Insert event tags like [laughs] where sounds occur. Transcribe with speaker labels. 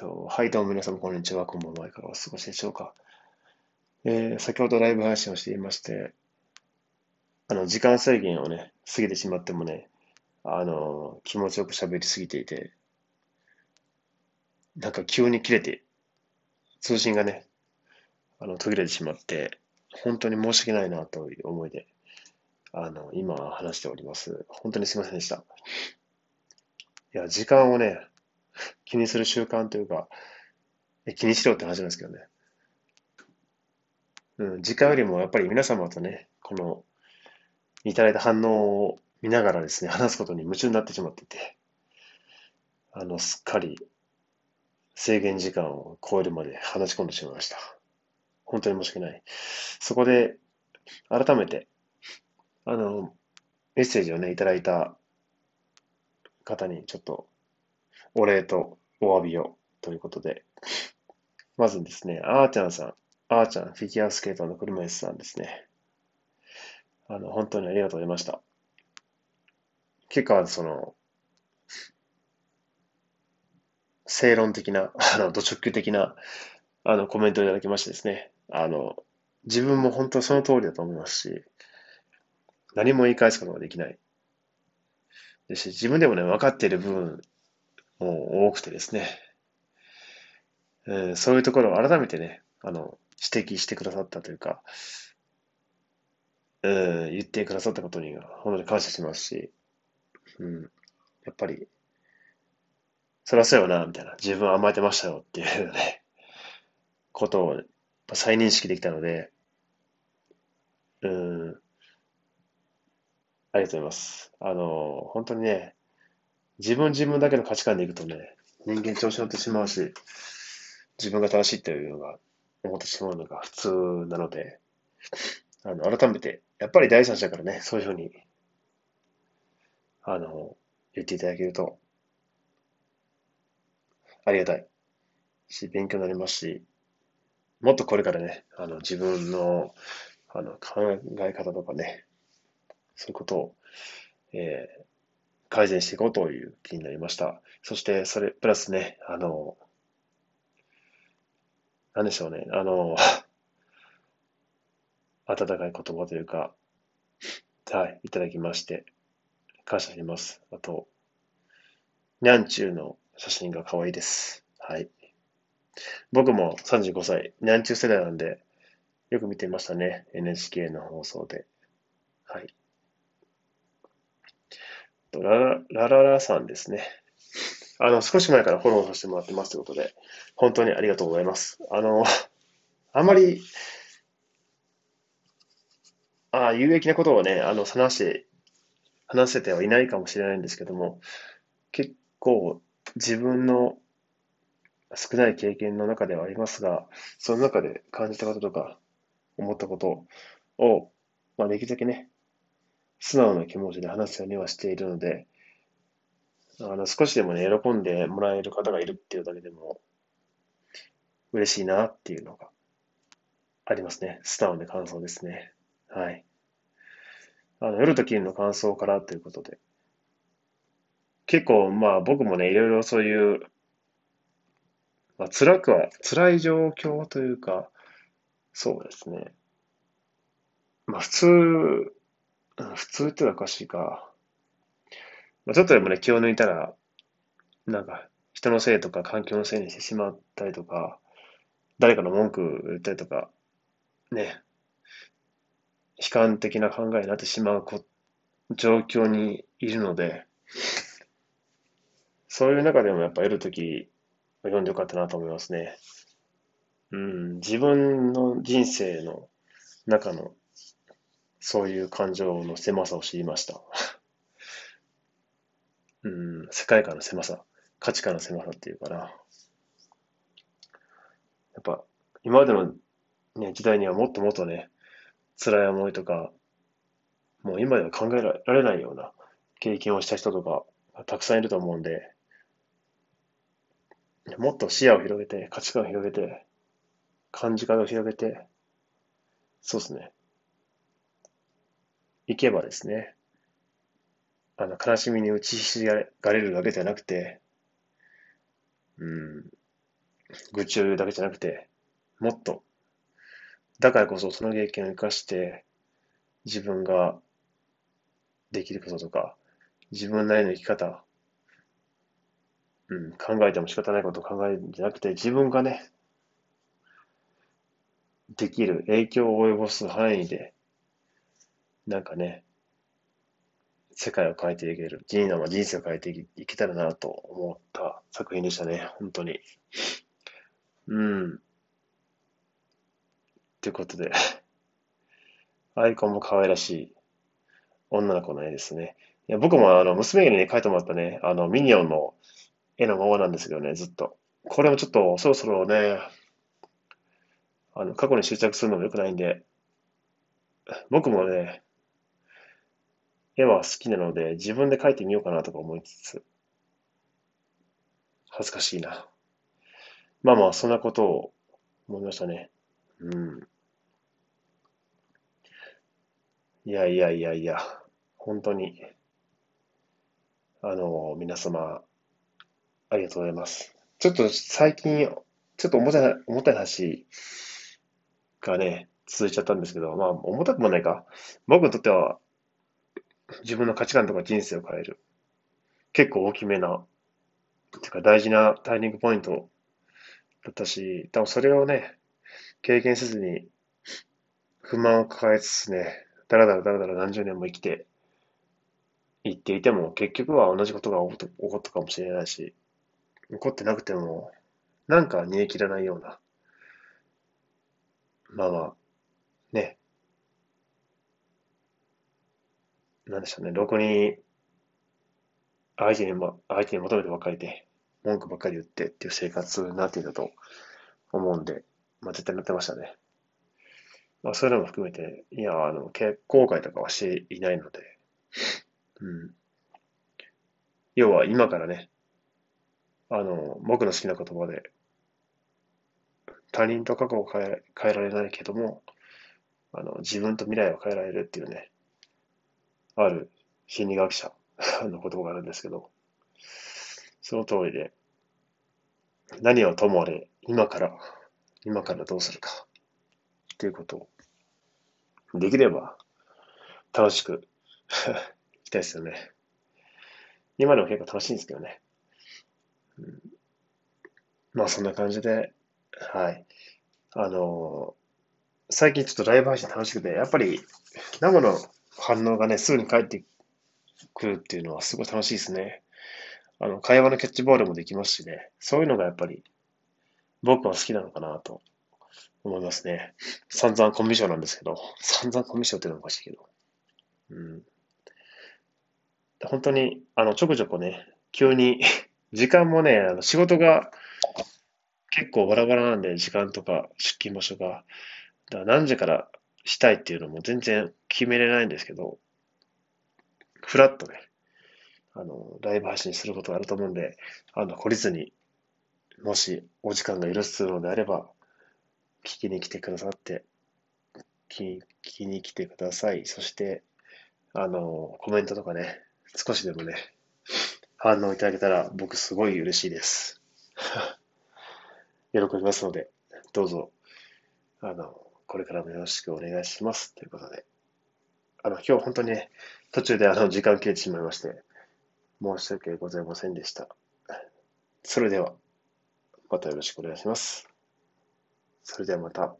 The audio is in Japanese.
Speaker 1: そうはい、どうも皆様、こんにちは。こんばんは。いかがお過ごしでしょうか。えー、先ほどライブ配信をしていまして、あの、時間制限をね、過ぎてしまってもね、あの、気持ちよく喋りすぎていて、なんか急に切れて、通信がね、あの、途切れてしまって、本当に申し訳ないなという思いで、あの、今話しております。本当にすいませんでした。いや、時間をね、[laughs] 気にする習慣というか、え気にしろって話なんですけどね。うん、時間よりもやっぱり皆様とね、この、いただいた反応を見ながらですね、話すことに夢中になってしまっていて、あの、すっかり制限時間を超えるまで話し込んでしまいました。本当に申し訳ない。そこで、改めて、あの、メッセージをね、いただいた方にちょっとお礼とお詫びをということで、まずですね、あーちゃんさん、あーちゃん、フィギュアスケートの車椅子さんですね。あの、本当にありがとうございました。結構、その、正論的な、[laughs] あの、土直球的な、あの、コメントをいただきましてですね、あの、自分も本当その通りだと思いますし、何も言い返すことができない。ですし、自分でもね、分かっている部分多くてですね、えー、そういうところを改めてね、あの、指摘してくださったというか、えー、言ってくださったことに本当に感謝しますし、うん、やっぱり、そりゃそうよな、みたいな、自分甘えてましたよっていうね、ことを再認識できたので、うん、ありがとうございます。あの、本当にね、自分自分だけの価値観でいくとね、人間調子乗ってしまうし、自分が正しいというのが思ってしまうのが普通なので、あの、改めて、やっぱり第三者からね、そういうふうに、あの、言っていただけると、ありがたい。し、勉強になりますし、もっとこれからね、あの、自分の、あの、考え方とかね、そういうことを、えー、改善していこうという気になりました。そして、それ、プラスね、あの、なんでしょうね、あの、[laughs] 温かい言葉というか、はい、いただきまして、感謝します。あと、にゃんちゅうの写真が可愛いです。はい。僕も35歳、にゃんちゅう世代なんで、よく見てましたね。NHK の放送で。はい。ラララララさんですね。あの、少し前からフォローさせてもらってますということで、本当にありがとうございます。あの、あんまり、あ有益なことをね、あの、話して、話せてはいないかもしれないんですけども、結構自分の少ない経験の中ではありますが、その中で感じたこととか、思ったことを、まあ、できるだけね、素直な気持ちで話すようにはしているので、あの少しでもね、喜んでもらえる方がいるっていうだけでも、嬉しいなっていうのがありますね。素直な感想ですね。はい。あの夜と金の感想からということで。結構、まあ僕もね、いろいろそういう、まあ辛くは、辛い状況というか、そうですね。まあ普通、普通ってのはおかしいか。まあ、ちょっとでもね、気を抜いたら、なんか、人のせいとか環境のせいにしてしまったりとか、誰かの文句言ったりとか、ね、悲観的な考えになってしまうこ状況にいるので、そういう中でもやっぱ得るとき、読んでよかったなと思いますね。うん、自分の人生の中のそういう感情の狭さを知りました。[laughs] うん、世界観の狭さ、価値観の狭さっていうかな。やっぱ、今までの、ね、時代にはもっともっとね、辛い思いとか、もう今では考えられないような経験をした人とかたくさんいると思うんで、もっと視野を広げて、価値観を広げて、感じ方を広げて、そうですね。行けばですね、あの、悲しみに打ちひしがれるだけじゃなくて、うん、愚痴を言うだけじゃなくて、もっと、だからこそその経験を生かして、自分ができることとか、自分なりの生き方、うん、考えても仕方ないことを考えるんじゃなくて、自分がね、できる、影響を及ぼす範囲で、なんかね、世界を変えていける、人生人生を変えていけたらなと思った作品でしたね、本当に。うん。ということで、[laughs] アイコンも可愛らしい女の子の絵ですね。いや僕もあの娘にね、描いてもらったね、あのミニオンの絵のままなんですけどね、ずっと。これもちょっとそろそろね、あの過去に執着するのも良くないんで、僕もね、絵は好きなので自分で描いてみようかなとか思いつつ、恥ずかしいな。まあまあ、そんなことを思いましたね。うん。いやいやいやいや、本当に、あの、皆様、ありがとうございます。ちょっと最近、ちょっと重たい、重たい話がね、続いちゃったんですけど、まあ、重たくもないか。僕にとっては、自分の価値観とか人生を変える。結構大きめな、てか大事なターニングポイントだったし、多分それをね、経験せずに不満を抱えつつね、だらだらだらだら何十年も生きていっていても、結局は同じことが起こったかもしれないし、起こってなくても、なんか煮え切らないような、まあまあ、ね、なんでしょうね、ろくに相手に、ま、相手に求めてばっかりで、文句ばっかり言ってっていう生活になっていたと思うんで、まあ絶対なってましたね。まあそういうのも含めて、いや、あの、結後悔とかはしていないので、うん。要は今からね、あの、僕の好きな言葉で、他人と過去を変え変えられないけども、あの、自分と未来を変えられるっていうね、ある心理学者 [laughs] の言葉があるんですけど、その通りで、何をともあれ、今から、今からどうするか、っていうことを、できれば、楽しく [laughs] いきたいですよね。今でも結構楽しいんですけどね。うん、まあそんな感じで、はい。あのー、最近ちょっとライブ配信楽しくて、やっぱり生の反応がね、すぐに返ってくるっていうのはすごい楽しいですね。あの、会話のキャッチボールもできますしね。そういうのがやっぱり僕は好きなのかなと思いますね。散々コミュ障なんですけど、散々コミュ障っていうのはおかしいけど。うん。本当に、あの、ちょこちょこね、急に時間もね、あの仕事が結構バラバラなんで、時間とか出勤場所が。だ何時からしたいっていうのも全然決めれないんですけど、ふらっとね、あの、ライブ配信することがあると思うんで、あの、懲りずに、もしお時間が許すのであれば、聞きに来てくださって、聞きに来てください。そして、あの、コメントとかね、少しでもね、反応いただけたら僕すごい嬉しいです。[laughs] 喜びますので、どうぞ、あの、これからもよろしくお願いします。ということで、あの、今日本当にね、途中であの、時間切れてしまいまして、申し訳ございませんでした。それでは、またよろしくお願いします。それではまた。